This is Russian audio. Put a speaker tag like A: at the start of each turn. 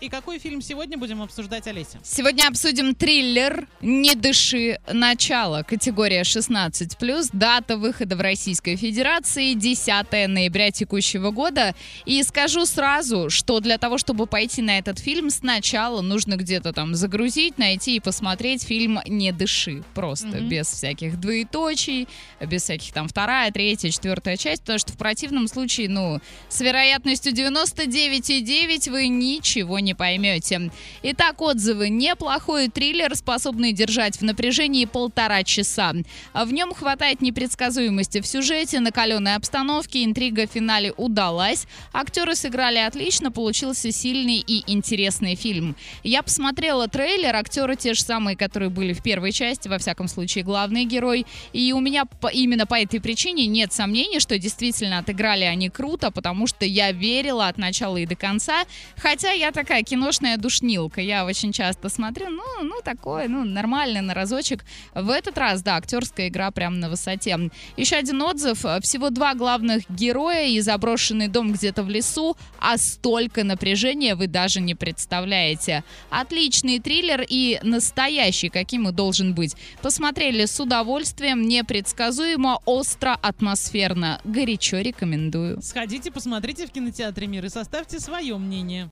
A: И какой фильм сегодня будем обсуждать, Олеся?
B: Сегодня обсудим триллер «Не дыши. Начало». Категория 16+, дата выхода в Российской Федерации 10 ноября текущего года. И скажу сразу, что для того, чтобы пойти на этот фильм, сначала нужно где-то там загрузить, найти и посмотреть фильм «Не дыши». Просто,
A: Мгм.
B: без всяких двоеточий, без всяких там вторая, третья, четвертая часть, потому что в противном случае, ну, с вероятностью 99,9 вы ничего не поймете. Итак, отзывы. Неплохой триллер, способный держать в напряжении полтора часа. В нем хватает непредсказуемости в сюжете, накаленной обстановки, интрига в финале удалась. Актеры сыграли отлично, получился сильный и интересный фильм. Я посмотрела трейлер, актеры те же самые, которые были в первой части, во всяком случае, главный герой. И у меня по- именно по этой причине нет сомнений, что действительно отыграли они круто, потому что я верила от начала и до конца. Хотя я такая киношная душнилка. Я очень часто смотрю, ну, ну такое, ну, нормально на разочек. В этот раз, да, актерская игра прям на высоте. Еще один отзыв. Всего два главных героя и заброшенный дом где-то в лесу, а столько напряжения вы даже не представляете. Отличный триллер и настоящий, каким и должен быть. Посмотрели с удовольствием, непредсказуемо, остро, атмосферно. Горячо рекомендую.
A: Сходите, посмотрите в кинотеатре «Мир» и составьте свое мнение.